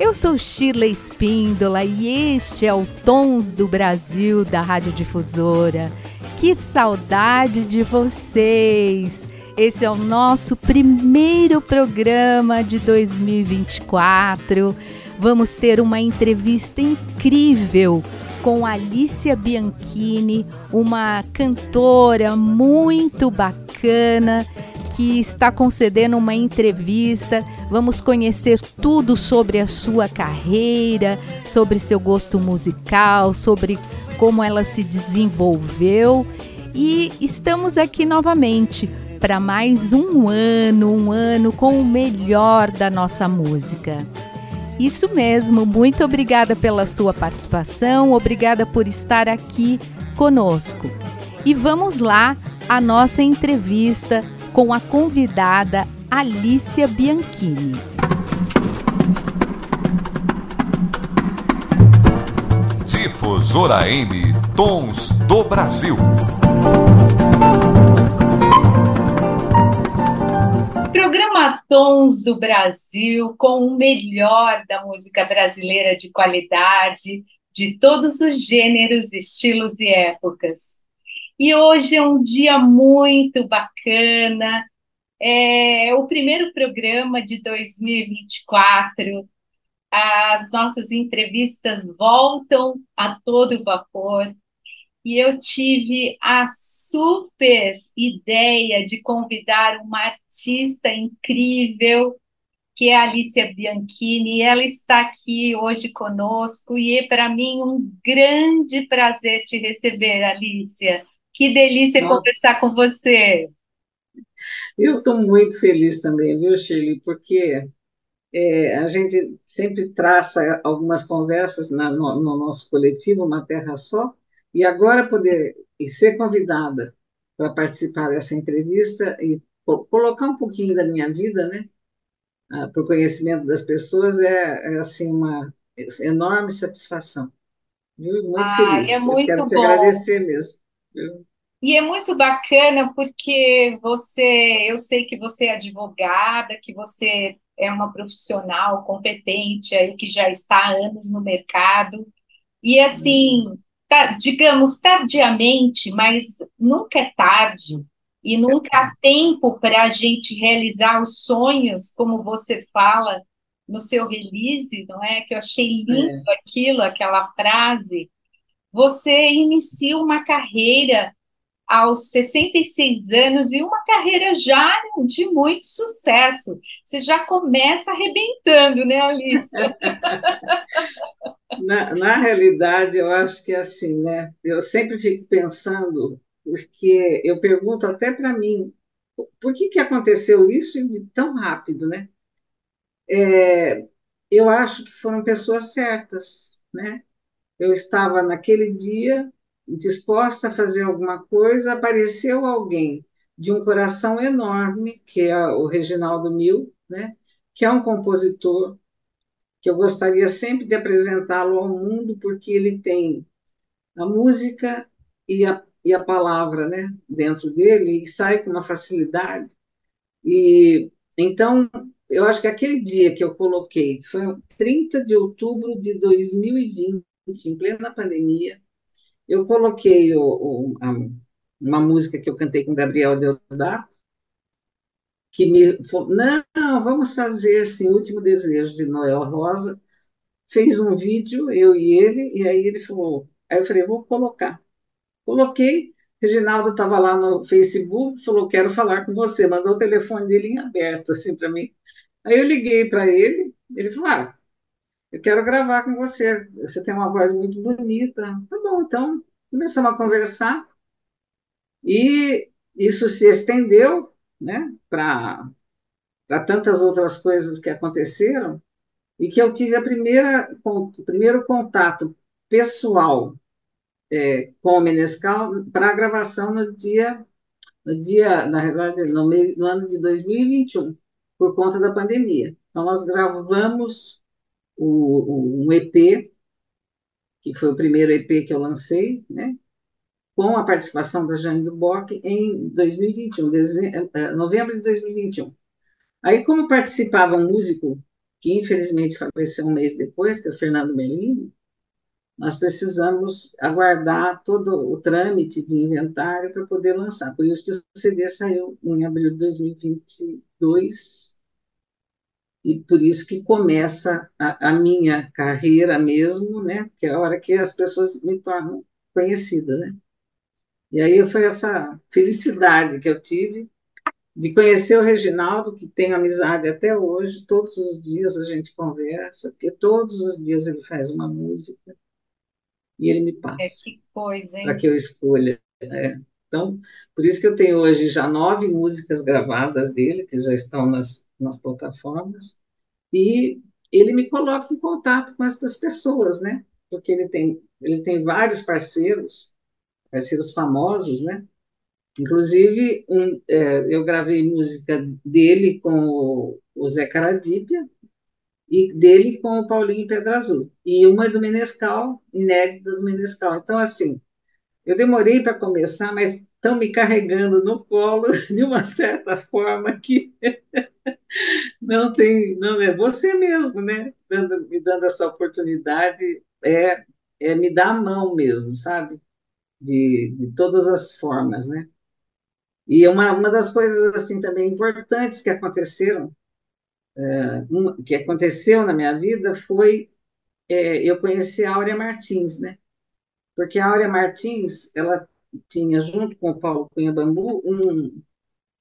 Eu sou Shirley Espíndola e este é o Tons do Brasil da Rádio Difusora. Que saudade de vocês! Esse é o nosso primeiro programa de 2024. Vamos ter uma entrevista incrível com Alicia Bianchini, uma cantora muito bacana que está concedendo uma entrevista. Vamos conhecer tudo sobre a sua carreira, sobre seu gosto musical, sobre como ela se desenvolveu. E estamos aqui novamente para mais um ano, um ano com o melhor da nossa música. Isso mesmo, muito obrigada pela sua participação, obrigada por estar aqui conosco. E vamos lá a nossa entrevista com a convidada Alicia Bianchini. Difusora M Tons do Brasil. Programa Tons do Brasil com o melhor da música brasileira de qualidade, de todos os gêneros, estilos e épocas. E hoje é um dia muito bacana, é o primeiro programa de 2024. As nossas entrevistas voltam a todo vapor. E eu tive a super ideia de convidar uma artista incrível, que é a Alicia Bianchini. Ela está aqui hoje conosco e é para mim um grande prazer te receber, Alicia. Que delícia Nossa. conversar com você. Eu estou muito feliz também, viu, Shirley? Porque é, a gente sempre traça algumas conversas na, no, no, nosso coletivo, Uma Terra Só, e agora poder e ser convidada para participar dessa entrevista e colocar um pouquinho da minha vida, né, ah, para o conhecimento das pessoas é, é, assim uma enorme satisfação. Viu? Muito ah, feliz. É muito Eu quero bom. te agradecer mesmo. E é muito bacana porque você, eu sei que você é advogada, que você é uma profissional competente aí que já está há anos no mercado. E assim, tá, digamos tardiamente, mas nunca é tarde e nunca há tempo para a gente realizar os sonhos, como você fala no seu release, não é? Que eu achei lindo é. aquilo, aquela frase. Você inicia uma carreira aos 66 anos e uma carreira já de muito sucesso. Você já começa arrebentando, né, Alice? na, na realidade, eu acho que é assim, né? Eu sempre fico pensando, porque eu pergunto até para mim, por que, que aconteceu isso tão rápido, né? É, eu acho que foram pessoas certas, né? Eu estava naquele dia disposta a fazer alguma coisa, apareceu alguém de um coração enorme, que é o Reginaldo Mil, né? que é um compositor que eu gostaria sempre de apresentá-lo ao mundo, porque ele tem a música e a, e a palavra né? dentro dele, e sai com uma facilidade. E então, eu acho que aquele dia que eu coloquei, que foi 30 de outubro de 2020, em plena pandemia, eu coloquei o, o, a, uma música que eu cantei com Gabriel Deodato, que me falou, não, vamos fazer sim, Último Desejo de Noel Rosa. Fez um vídeo, eu e ele, e aí ele falou, aí eu falei, vou colocar. Coloquei, Reginaldo estava lá no Facebook, falou, quero falar com você, mandou o telefone dele em aberto, assim, para mim. Aí eu liguei para ele, ele falou, ah, eu quero gravar com você, você tem uma voz muito bonita. Tá bom, então começamos a conversar e isso se estendeu né, para tantas outras coisas que aconteceram e que eu tive a primeira, o primeiro contato pessoal é, com o Menescal para a gravação no dia, no dia, na verdade, no, mês, no ano de 2021, por conta da pandemia. Então, nós gravamos o, o, um EP, que foi o primeiro EP que eu lancei, né? com a participação da Jane Duboc em 2021, dezembro, eh, novembro de 2021. Aí, como participava um músico que infelizmente faleceu um mês depois, que é o Fernando Merlini, nós precisamos aguardar todo o trâmite de inventário para poder lançar. Por isso que o CD saiu em abril de 2022 e por isso que começa a, a minha carreira mesmo, né? Que é a hora que as pessoas me tornam conhecida, né? E aí foi essa felicidade que eu tive de conhecer o Reginaldo, que tenho amizade até hoje, todos os dias a gente conversa, porque todos os dias ele faz uma música e ele me passa. É, que coisa, hein? Para que eu escolha. É. Então, por isso que eu tenho hoje já nove músicas gravadas dele, que já estão nas, nas plataformas, e ele me coloca em contato com essas pessoas, né? Porque ele tem, ele tem vários parceiros, parceiros famosos, né? Inclusive, um, é, eu gravei música dele com o, o Zé Caradípia e dele com o Paulinho Pedra Azul. E uma do Menescal, inédita do Menescal. Então, assim, eu demorei para começar, mas estão me carregando no colo de uma certa forma que não tem, não é você mesmo, né? Dando, me dando essa oportunidade, é, é me dar a mão mesmo, sabe? de, de todas as formas, né? E uma, uma das coisas, assim, também importantes que aconteceram, é, que aconteceu na minha vida foi é, eu conhecer a Áurea Martins, né? Porque a Áurea Martins, ela tinha, junto com o Paulo Cunha Bambu, um,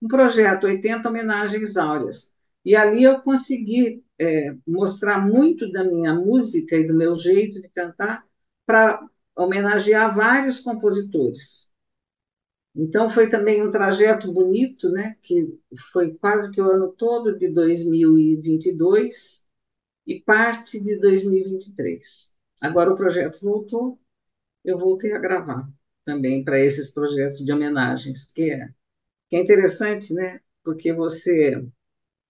um projeto 80 homenagens áureas. E ali eu consegui é, mostrar muito da minha música e do meu jeito de cantar para homenagear vários compositores. Então foi também um trajeto bonito, né, que foi quase que o ano todo de 2022 e parte de 2023. Agora o projeto voltou, eu voltei a gravar também para esses projetos de homenagens, que é, que é interessante, né, porque você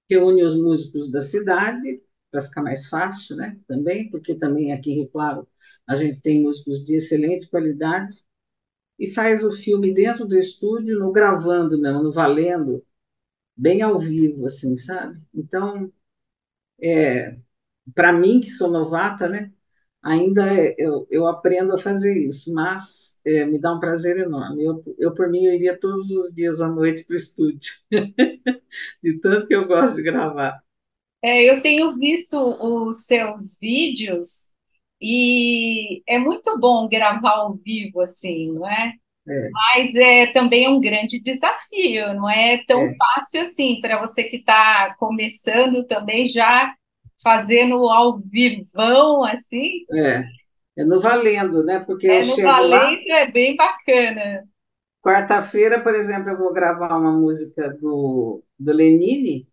reúne os músicos da cidade para ficar mais fácil, né, também, porque também aqui em Rio Claro a gente tem músicos de excelente qualidade, e faz o filme dentro do estúdio, no gravando mesmo, no valendo, bem ao vivo, assim, sabe? Então, é, para mim, que sou novata, né? Ainda é, eu, eu aprendo a fazer isso, mas é, me dá um prazer enorme. Eu, eu, por mim, eu iria todos os dias à noite para o estúdio, de tanto que eu gosto de gravar. É, eu tenho visto os seus vídeos e é muito bom gravar ao vivo, assim, não é? É. Mas é também um grande desafio, não é tão é. fácil assim para você que está começando também já fazendo ao vivão assim. É, é no valendo, né? Porque é no valendo lá, é bem bacana. Quarta-feira, por exemplo, eu vou gravar uma música do, do Lenine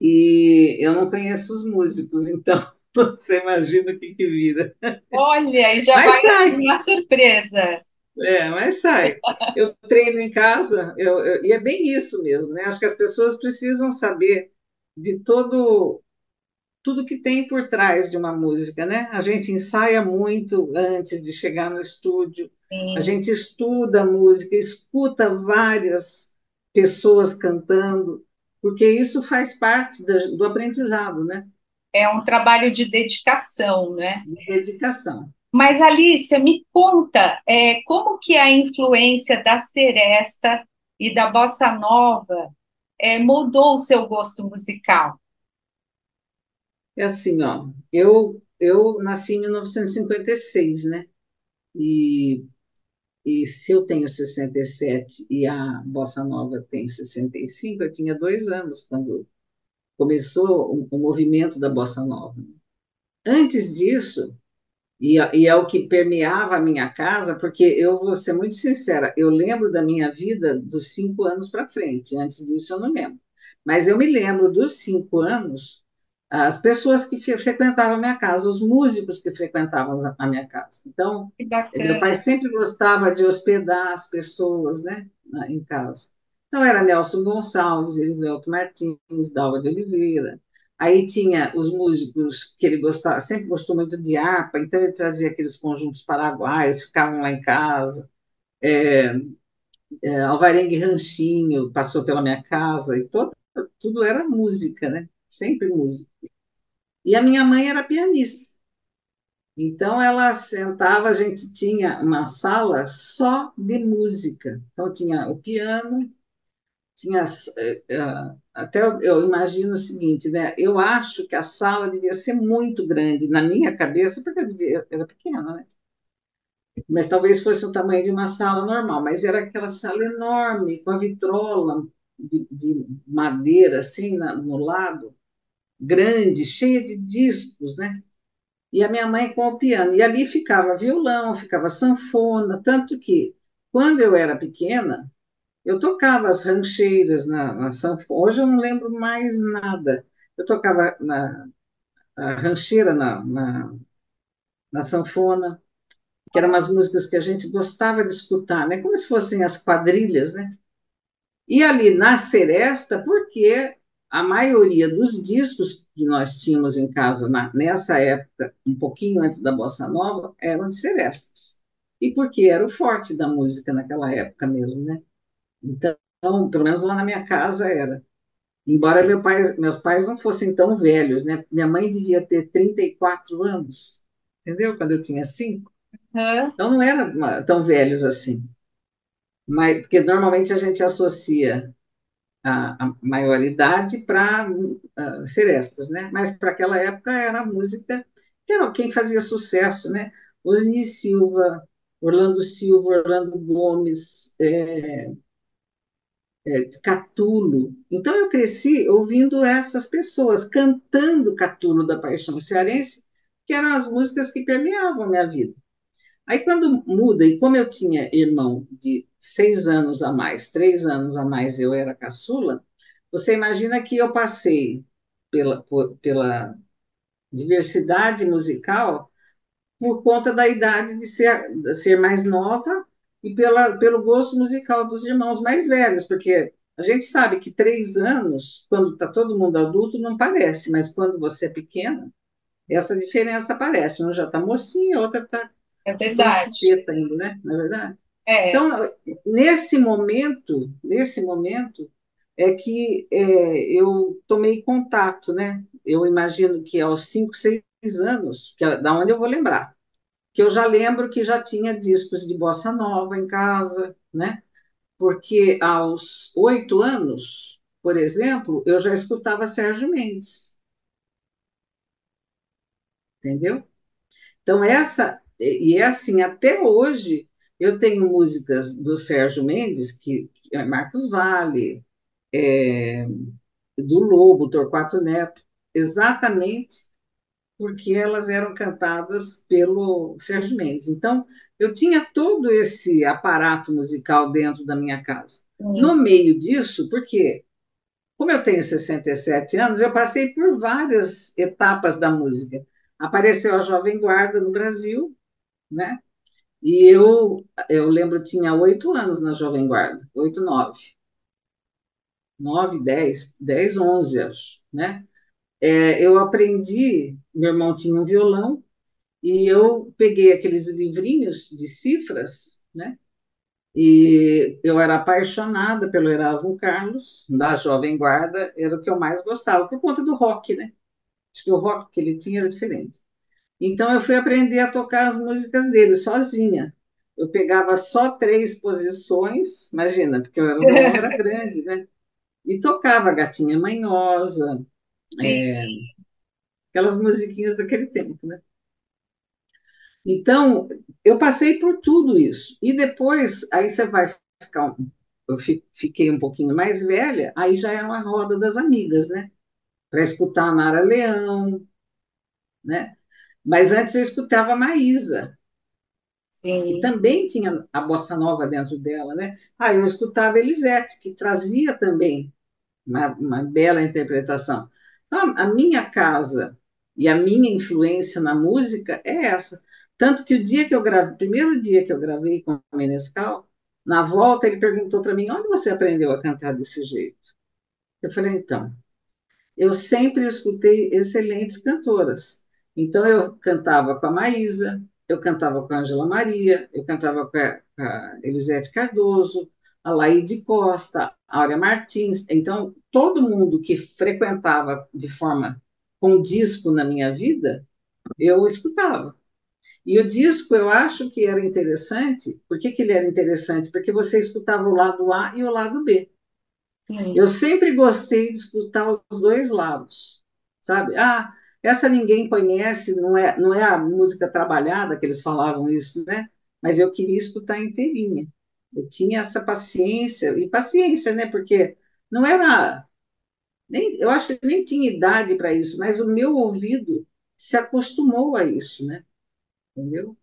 e eu não conheço os músicos, então Você imagina o que, que vira. Olha, e já mas vai sai. uma surpresa. É, mas sai. Eu treino em casa, eu, eu, e é bem isso mesmo, né? Acho que as pessoas precisam saber de todo tudo que tem por trás de uma música, né? A gente ensaia muito antes de chegar no estúdio, Sim. a gente estuda a música, escuta várias pessoas cantando, porque isso faz parte do aprendizado, né? é um trabalho de dedicação, né? De dedicação. Mas, Alicia, me conta, é, como que a influência da seresta e da bossa nova é, mudou o seu gosto musical? É assim, ó, eu, eu nasci em 1956, né? E, e se eu tenho 67 e a bossa nova tem 65, eu tinha dois anos quando começou o, o movimento da bossa nova. Antes disso, e, e, é o que permeava a minha casa, porque eu vou ser muito sincera, eu lembro da minha vida dos cinco anos para frente, antes disso eu não lembro. Mas eu me lembro dos cinco anos, as pessoas que frequentavam a minha casa, os músicos que frequentavam a minha casa. Então, meu pai sempre gostava de hospedar as pessoas, né, em casa. Então, era Nelson Gonçalves, Erivelto Martins, Dalva de Oliveira. Aí tinha os músicos que ele gostava, sempre gostou muito de harpa, então ele trazia aqueles conjuntos paraguaios, ficavam lá em casa. É, é, Alvarengue Ranchinho passou pela minha casa, e todo, tudo era música, né? Sempre música. E a minha mãe era pianista. Então ela sentava, a gente tinha uma sala só de música. Então tinha o piano, tinha eh, eh, até eu imagino o seguinte, né? Eu acho que a sala devia ser muito grande na minha cabeça, porque eu devia, era pequena, né? Mas talvez fosse o tamanho de uma sala normal, mas era aquela sala enorme, com a vitrola de, de madeira assim na, no lado, grande, cheia de discos, né? E a minha mãe com o piano. E ali ficava violão, ficava sanfona, tanto que quando eu era pequena, eu tocava as rancheiras na, na sanfona. Hoje eu não lembro mais nada. Eu tocava na a rancheira na, na, na sanfona, que eram umas músicas que a gente gostava de escutar, né? Como se fossem as quadrilhas, né? E ali na Seresta, porque a maioria dos discos que nós tínhamos em casa na, nessa época, um pouquinho antes da Bossa Nova, eram de serestas. E porque era o forte da música naquela época mesmo, né? Então, pelo menos lá na minha casa era. Embora meu pai, meus pais não fossem tão velhos, né? Minha mãe devia ter 34 anos, entendeu? Quando eu tinha 5. Uhum. Então não eram tão velhos assim. Mas, porque normalmente a gente associa a, a maioridade para uh, ah, serestas, né? Mas para aquela época era música que era quem fazia sucesso, né? Osni Silva, Orlando Silva, Orlando Gomes, é, é, Catulo. Então eu cresci ouvindo essas pessoas cantando Catulo da Paixão Cearense, que eram as músicas que permeavam a minha vida. Aí quando muda, e como eu tinha irmão de seis anos a mais, três anos a mais, eu era caçula, você imagina que eu passei pela, por, pela diversidade musical por conta da idade de ser, de ser mais nova e pela, pelo gosto musical dos irmãos mais velhos, porque a gente sabe que três anos, quando está todo mundo adulto, não parece, mas quando você é pequena, essa diferença aparece. Um já está mocinha, a outra está é verdade. ainda, né? Não é verdade? É. Então, nesse momento, nesse momento, é que é, eu tomei contato, né? Eu imagino que aos 5, 6 anos, que é da onde eu vou lembrar, que eu já lembro que já tinha discos de bossa nova em casa, né? Porque aos oito anos, por exemplo, eu já escutava Sérgio Mendes. Entendeu? Então, essa e é assim, até hoje, eu tenho músicas do Sérgio Mendes, que, que é Marcos Vale, é, do Lobo, Torquato Neto, exatamente porque elas eram cantadas pelo Sérgio Mendes. Então, eu tinha todo esse aparato musical dentro da minha casa. No meio disso, porque, como eu tenho 67 anos, eu passei por várias etapas da música. Apareceu a Jovem Guarda no Brasil, né? E eu, eu lembro, tinha oito anos na Jovem Guarda, oito, nove. Nove, dez, dez, onze, acho, né? É, eu aprendi, meu irmão tinha um violão, e eu peguei aqueles livrinhos de cifras, né? E eu era apaixonada pelo Erasmo Carlos, da Jovem Guarda, era o que eu mais gostava, por conta do rock, né? Acho que o rock que ele tinha era diferente. Então eu fui aprender a tocar as músicas dele sozinha. Eu pegava só três posições, imagina, porque o violão era grande, né? E tocava Gatinha Manhosa, é, aquelas musiquinhas daquele tempo, né? Então, eu passei por tudo isso. E depois, aí você vai ficar. Eu fiquei um pouquinho mais velha, aí já era uma roda das amigas, né? Para escutar a Nara Leão, né? Mas antes eu escutava a Maísa, Sim. que também tinha a bossa nova dentro dela, né? Ah, eu escutava Elisete, que trazia também uma, uma bela interpretação. Então, a minha casa e a minha influência na música é essa. Tanto que o dia que eu gravei, primeiro dia que eu gravei com o Menescal, na volta ele perguntou para mim: onde você aprendeu a cantar desse jeito? Eu falei: então, eu sempre escutei excelentes cantoras. Então eu cantava com a Maísa, eu cantava com a Angela Maria, eu cantava com a, a Elisete Cardoso, a Laide Costa, a Áurea Martins. Então, todo mundo que frequentava de forma com disco na minha vida, eu escutava. E o disco eu acho que era interessante. Por que, que ele era interessante? Porque você escutava o lado A e o lado B. Sim. Eu sempre gostei de escutar os dois lados, sabe? Ah, essa ninguém conhece, não é, não é a música trabalhada que eles falavam isso, né? Mas eu queria escutar inteirinha. Eu tinha essa paciência, e paciência, né? Porque não era. Nem, eu acho que nem tinha idade para isso, mas o meu ouvido se acostumou a isso, né? Entendeu?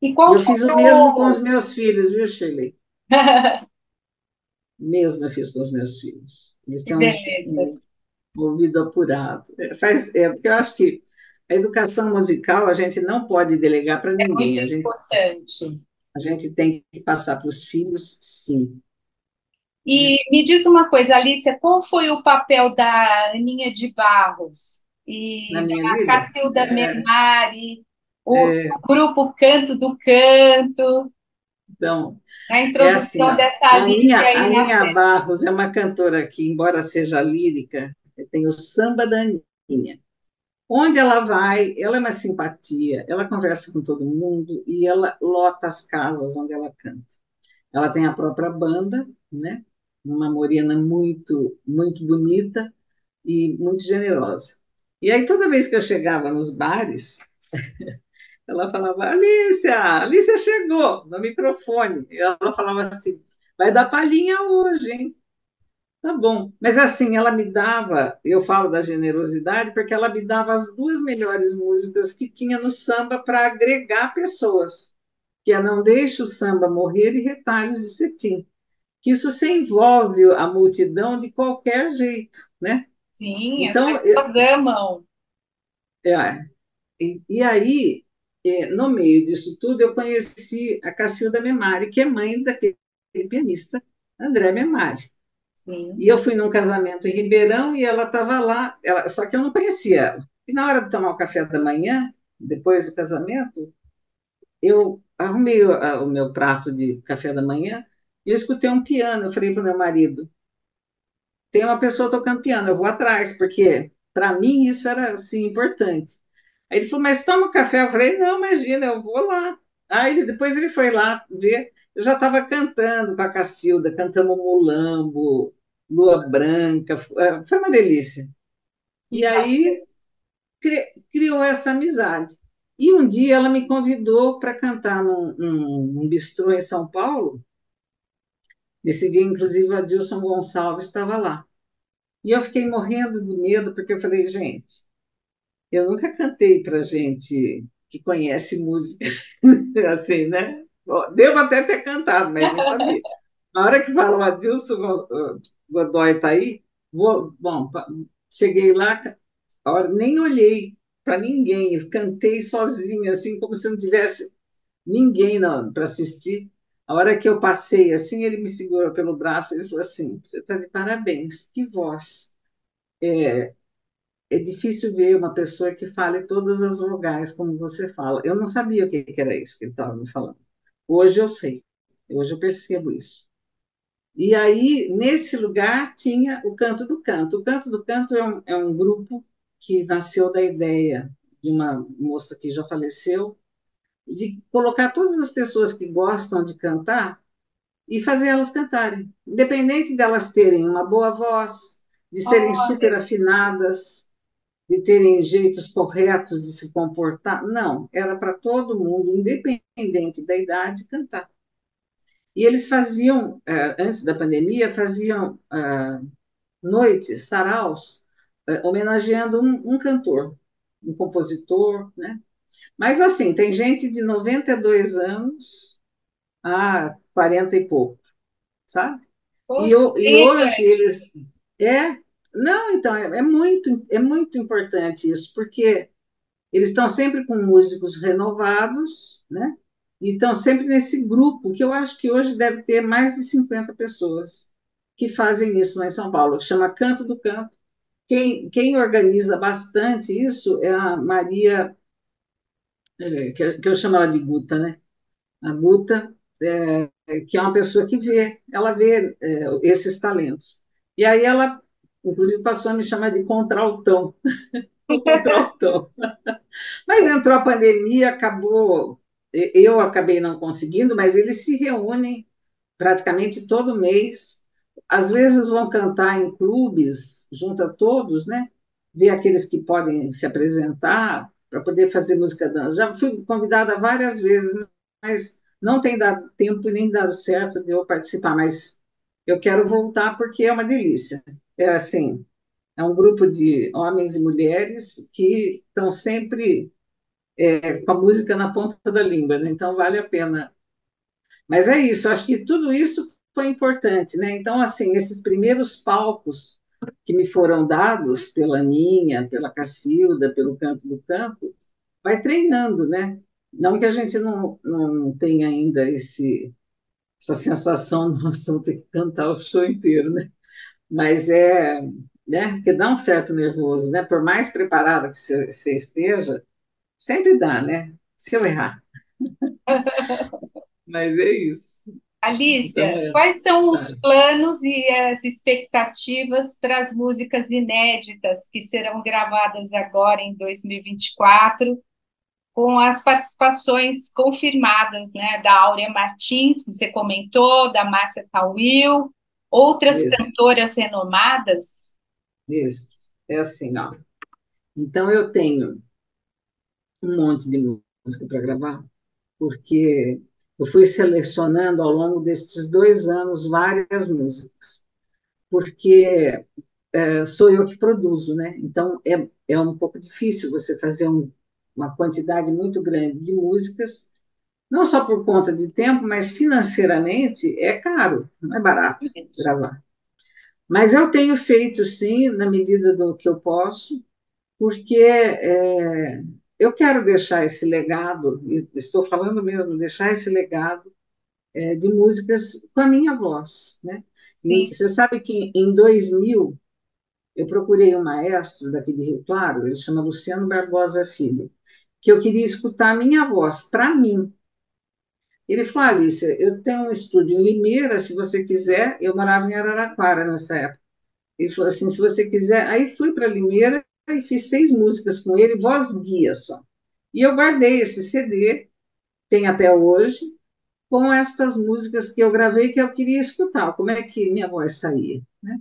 E qual eu fiz o mesmo com os meus filhos, viu, Shirley? mesmo eu fiz com os meus filhos. Eles têm um, ouvido apurado. É, faz, é, porque eu acho que a educação musical a gente não pode delegar para ninguém. É muito a gente, importante. A gente tem que passar para os filhos, sim. E me diz uma coisa, Alicia, qual foi o papel da Aninha de Barros e da vida? Cacilda É. Memari, o, É. grupo Canto do Canto, Então, a é introdução assim, ó, dessa a Aninha, aí a Aninha. Barros é uma cantora que, embora seja lírica, tem o samba da Aninha. Onde ela vai, ela é uma simpatia, ela conversa com todo mundo e ela lota as casas onde ela canta. Ela tem a própria banda, né? Uma morena muito, muito bonita e muito generosa. E aí, toda vez que eu chegava nos bares, ela falava: Alicia, Alicia chegou no microfone. Ela falava assim: vai dar palhinha hoje, hein? Tá bom. Mas assim, ela me dava, eu falo da generosidade, porque ela me dava as duas melhores músicas que tinha no samba para agregar pessoas, que é Não Deixe o Samba Morrer e Retalhos de Cetim. Que isso se envolve a multidão de qualquer jeito, né? Sim, Então, as pessoas amam. É, e, e aí, é, no meio disso tudo, eu conheci a Cacilda Memari, que é mãe daquele pianista André Memari. Sim. E eu fui num casamento em Ribeirão e ela estava lá, ela, só que eu não conhecia ela. E na hora de tomar o café da manhã, depois do casamento, eu arrumei o, o meu prato de café da manhã e eu escutei um piano. Eu falei para o meu marido: tem uma pessoa tocando piano, eu vou atrás, porque para mim isso era assim, importante. Aí ele falou: mas toma um café. Eu falei: não, imagina, eu vou lá. Aí depois ele foi lá ver. Eu já estava cantando com a Cacilda, cantamos Mulambo, Lua Branca, eh, foi uma delícia. E aí cri- criou essa amizade. E um dia ela me convidou para cantar num, num, num bistrô em São Paulo. Nesse dia, inclusive, o Adilson Gonçalves estava lá. E eu fiquei morrendo de medo, porque eu falei, gente, eu nunca cantei para gente que conhece música assim, né? Devo até ter cantado, mas não sabia. Na hora que falou Adilson Godoy está aí, vou, bom, cheguei lá, hora, nem olhei para ninguém, cantei sozinha, assim, como se não tivesse ninguém para assistir. A hora que eu passei, assim, ele me segurou pelo braço e falou assim: Você está de parabéns, que voz. É, é difícil ver uma pessoa que fale todas as vogais como você fala. Eu não sabia o que que era isso que ele estava me falando. Hoje eu sei, hoje eu percebo isso. E aí, nesse lugar, tinha o Canto do Canto. O Canto do Canto é um, é um grupo que nasceu da ideia de uma moça que já faleceu, de colocar todas as pessoas que gostam de cantar e fazer elas cantarem. Independente delas terem uma boa voz, de serem Olha. super afinadas, de terem jeitos corretos de se comportar. Não, era para todo mundo, independente da idade, cantar. E eles faziam, eh, antes da pandemia, faziam ah, noites, saraus, eh, homenageando um, um cantor, um compositor, né? Mas assim, tem gente de 92 anos a 40 e pouco, sabe? E, Poxa, eu- e hoje eles. É, Não, então, é, é, muito, é muito importante isso, porque eles estão sempre com músicos renovados, né? E estão sempre nesse grupo, que eu acho que hoje deve ter mais de 50 pessoas que fazem isso lá em São Paulo, que chama Canto do Canto. Quem, quem organiza bastante isso é a Maria, é, que, eu chamo ela de Guta, né? A Guta, é, que é uma pessoa que vê, ela vê é, esses talentos. E aí ela, inclusive, passou a me chamar de contraltão. contraltão. Mas entrou a pandemia, acabou. Eu acabei não conseguindo, mas eles se reúnem praticamente todo mês. Às vezes vão cantar em clubes, junta todos, né? Ver aqueles que podem se apresentar para poder fazer música dança. Já fui convidada várias vezes, mas não tem dado tempo nem dado certo de eu participar, mas eu quero voltar porque é uma delícia. É assim, é um grupo de homens e mulheres que estão sempre é, com a música na ponta da língua, né? então vale a pena. Mas é isso, acho que tudo isso foi importante, né? Então, assim, esses primeiros palcos que me foram dados pela Ninha, pela Cacilda, pelo Canto do Campo, vai treinando, né? Não que a gente não, não tenha ainda esse, essa sensação, nós vamos ter que cantar o show inteiro, né? Mas é, né? Porque dá um certo nervoso, né? Por mais preparada que você esteja, sempre dá, né? Se eu errar. Mas é isso. Alicia, então, é... quais são os planos e as expectativas para as músicas inéditas que serão gravadas agora em 2024 com as participações confirmadas, né, da Áurea Martins, que você comentou, da Márcia Tawil, outras Isso. cantoras renomadas? Isso, é assim, ó. Então, eu tenho um monte de música para gravar, porque eu fui selecionando ao longo desses dois anos várias músicas, porque é, sou eu que produzo, né? Então, é, é um pouco difícil você fazer um uma quantidade muito grande de músicas, não só por conta de tempo, mas financeiramente é caro, não é barato gravar. Mas eu tenho feito, sim, na medida do que eu posso, porque é, eu quero deixar esse legado, estou falando mesmo, deixar esse legado é, de músicas com a minha voz. Né? E você sabe que em 2000 eu procurei um maestro daqui de Rio Claro, ele chama Luciano Barbosa Filho que eu queria escutar a minha voz, para mim. Ele falou, Alicia, eu tenho um estúdio em Limeira, se você quiser, eu morava em Araraquara nessa época. Ele falou assim, se você quiser, aí fui para Limeira e fiz seis músicas com ele, voz guia só. E eu guardei esse CD, tem até hoje, com estas músicas que eu gravei que eu queria escutar, como é que minha voz saía, né?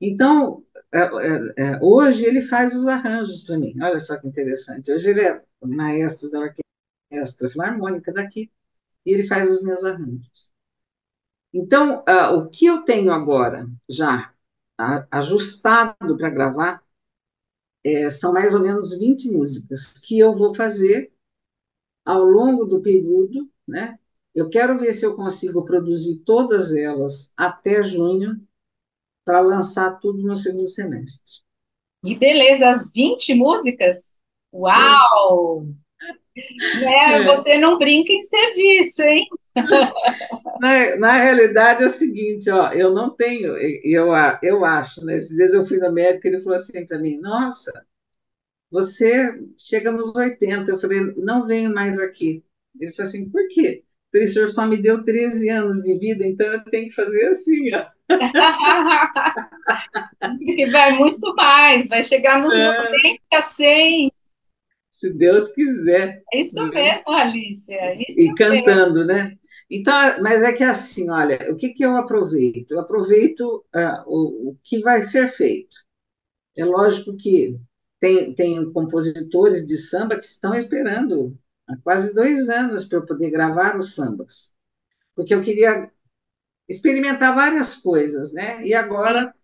Então, é, é, é, hoje ele faz os arranjos para mim. Olha só que interessante. Hoje ele é maestro da orquestra filarmônica daqui e ele faz os meus arranjos. Então, uh, o que eu tenho agora já ajustado para gravar é, são mais ou menos 20 músicas que eu vou fazer ao longo do período, né? Eu quero ver se eu consigo produzir todas elas até junho para lançar tudo no segundo semestre. E beleza, as 20 músicas? Uau! Né? É. Você não brinca em serviço, hein? Na, na, realidade é o seguinte, ó, eu não tenho, eu, eu acho, né? Esses dias eu fui no médico e ele falou assim para mim, nossa, você chega nos 80. Eu falei, não venho mais aqui. Ele falou assim, por quê? o senhor só me deu 13 anos de vida, então eu tenho que fazer assim, ó. vai muito mais, vai chegar nos é. 90, 100. Se Deus quiser. É isso né? mesmo, Alicia. É isso e cantando, mesmo. né? Então, mas é que é assim, olha, o que, que eu aproveito? Eu aproveito uh, o, o que vai ser feito. É lógico que tem, tem compositores de samba que estão esperando há quase dois anos para eu poder gravar os sambas, porque eu queria experimentar várias coisas, né? E agora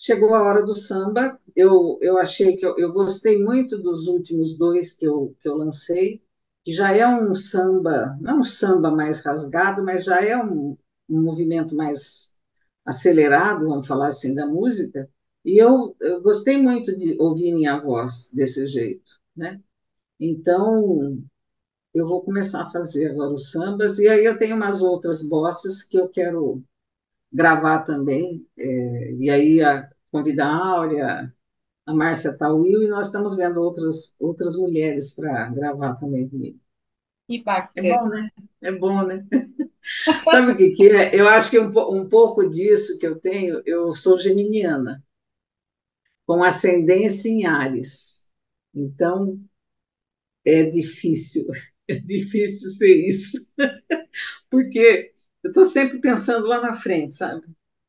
chegou a hora do samba. Eu, eu achei que eu, eu gostei muito dos últimos dois que eu, que eu lancei, que já é um samba, não um samba mais rasgado, mas já é um, um movimento mais acelerado, vamos falar assim, da música, E eu, eu gostei muito de ouvir minha voz desse jeito, né? Então, eu vou começar a fazer agora os sambas, e aí eu tenho umas outras bossas que eu quero gravar também, é, e aí a, convidar a Áurea, a Márcia Tauil, e nós estamos vendo outras, outras mulheres para gravar também comigo. Que bacana. É bom, né? É bom, né? Sabe o que, que é? Eu acho que um, um pouco disso que eu tenho, eu sou geminiana, com ascendência em Ares. Então, é difícil, é difícil ser isso. Porque eu estou sempre pensando lá na frente, sabe?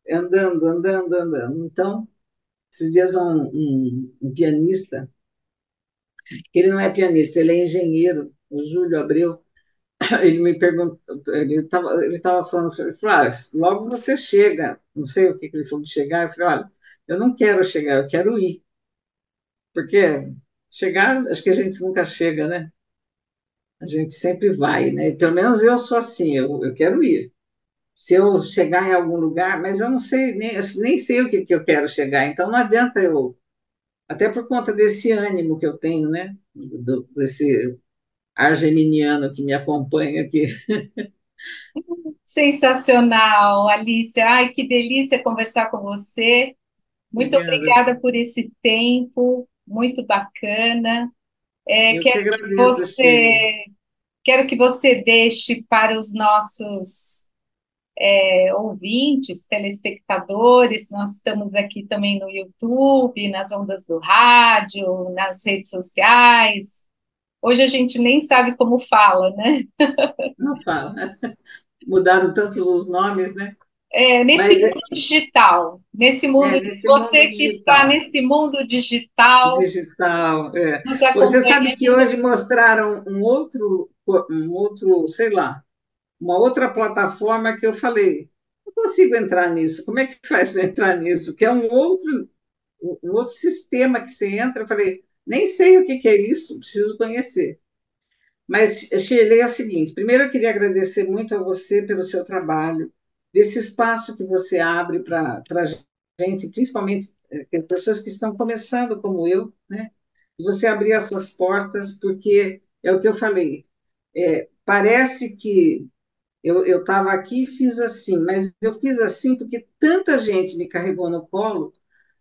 Andando, andando, andando. Então, esses dias um, um, um pianista, que ele não é pianista, ele é engenheiro, o Júlio Abreu, ele me perguntou, ele estava ele tava falando, ele falou, ah, logo você chega, não sei o que, que ele falou de chegar, eu falei, olha, eu não quero chegar, eu quero ir. Porque chegar, acho que a gente nunca chega, né? A gente sempre vai, né? Pelo menos eu sou assim, eu, eu quero ir. Se eu chegar em algum lugar, mas eu não sei, nem, nem sei o que, que eu quero chegar, então não adianta eu, até por conta desse ânimo que eu tenho, né? Do, desse argeminiano que me acompanha aqui. Sensacional, Alicia. Ai, que delícia conversar com você. Muito obrigada, obrigada por esse tempo, muito bacana. É, quero, que agradeço, você, quero que você deixe para os nossos é, ouvintes, telespectadores, nós estamos aqui também no YouTube, nas ondas do rádio, nas redes sociais, Hoje a gente nem sabe como fala, né? Não fala. Mudaram tantos os nomes, né? É, nesse Mas, é mundo é... digital, nesse mundo, é, nesse você mundo que digital. está nesse mundo digital. Digital, é. Você sabe que hoje mostraram um outro, um outro, sei lá, uma outra plataforma que eu falei, não consigo entrar nisso. Como é que faz para entrar nisso? Que é um outro, um outro sistema que você entra. Eu falei, nem sei o que, é isso, preciso conhecer. Mas, Shirley, é o seguinte: primeiro eu queria agradecer muito a você pelo seu trabalho, desse espaço que você abre para a gente, principalmente é, pessoas que estão começando como eu, né? E você abrir essas portas, porque é o que eu falei. É, parece que eu estava aqui e fiz assim, mas eu fiz assim porque tanta gente me carregou no colo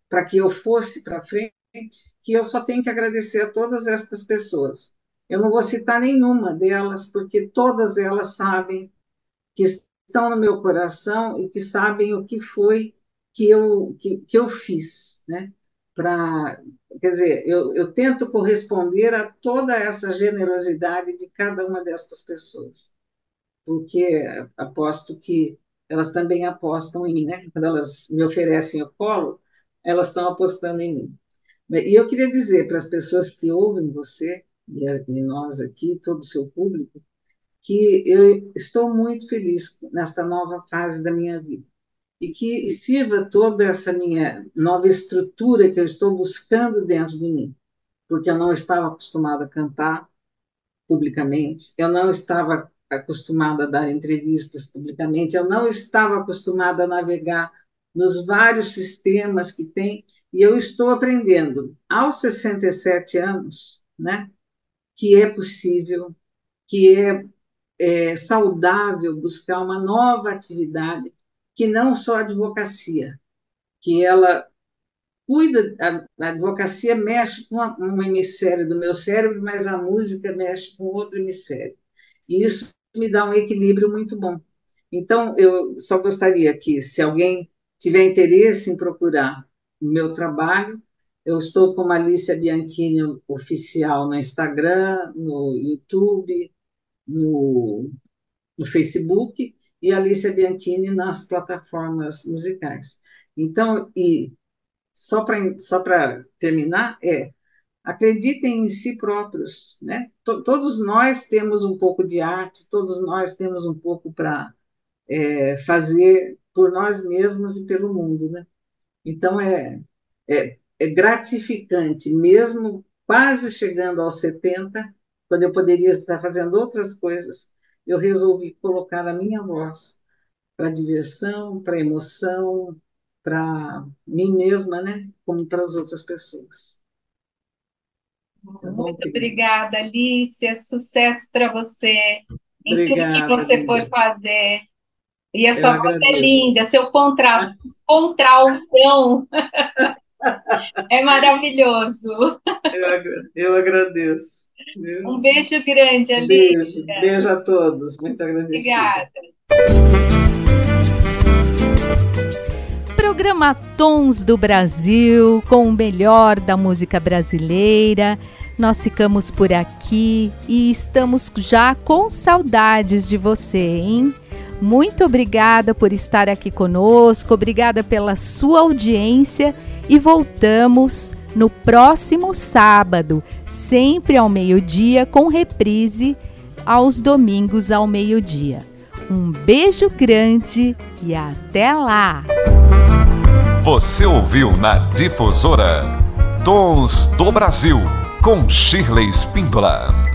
para que eu fosse para frente que eu só tenho que agradecer a todas estas pessoas. Eu não vou citar nenhuma delas, porque todas elas sabem que estão no meu coração e que sabem o que foi que eu, que, que eu fiz, né? Pra, quer dizer, eu, eu tento corresponder a toda essa generosidade de cada uma destas pessoas, porque aposto que elas também apostam em mim, né? Quando elas me oferecem o colo, elas estão apostando em mim. E eu queria dizer para as pessoas que ouvem você, e nós aqui, todo o seu público, que eu estou muito feliz nesta nova fase da minha vida. E que sirva toda essa minha nova estrutura que eu estou buscando dentro de mim. Porque eu não estava acostumada a cantar publicamente, eu não estava acostumada a dar entrevistas publicamente, eu não estava acostumada a navegar nos vários sistemas que tem, e eu estou aprendendo aos 67 anos, né, que é possível, que é, é saudável buscar uma nova atividade, que não só a advocacia, que ela cuida, a, advocacia mexe com um hemisfério do meu cérebro, mas a música mexe com outro hemisfério. E isso me dá um equilíbrio muito bom. Então, eu só gostaria que, se alguém tiver interesse em procurar o meu trabalho, eu estou com Alicia Bianchini oficial no Instagram, no YouTube, no, no Facebook e Alicia Bianchini nas plataformas musicais. Então, e só para só terminar, é acreditem em si próprios, né? todos nós temos um pouco de arte, todos nós temos um pouco para é, fazer por nós mesmos e pelo mundo, né? Então é, é, é gratificante, mesmo quase chegando aos 70, quando eu poderia estar fazendo outras coisas, eu resolvi colocar a minha voz para diversão, para emoção, para mim mesma, né? Como para as outras pessoas. Tá Muito obrigada, Alicia. Sucesso para você em obrigada, tudo que você for fazer. E a sua voz é linda, seu contra, contraltão é maravilhoso. Eu, eu agradeço. Um beijo grande, Alicia. Beijo, beijo a todos. Muito agradecida. Obrigada. Programa Tons do Brasil, com o melhor da música brasileira. Nós ficamos por aqui e estamos já com saudades de você, hein? Muito obrigada por estar aqui conosco, obrigada pela sua audiência e voltamos no próximo sábado, sempre ao meio-dia, com reprise aos domingos ao meio-dia. Um beijo grande e até lá! Você ouviu na Difusora Tons do Brasil com Shirley Spindola.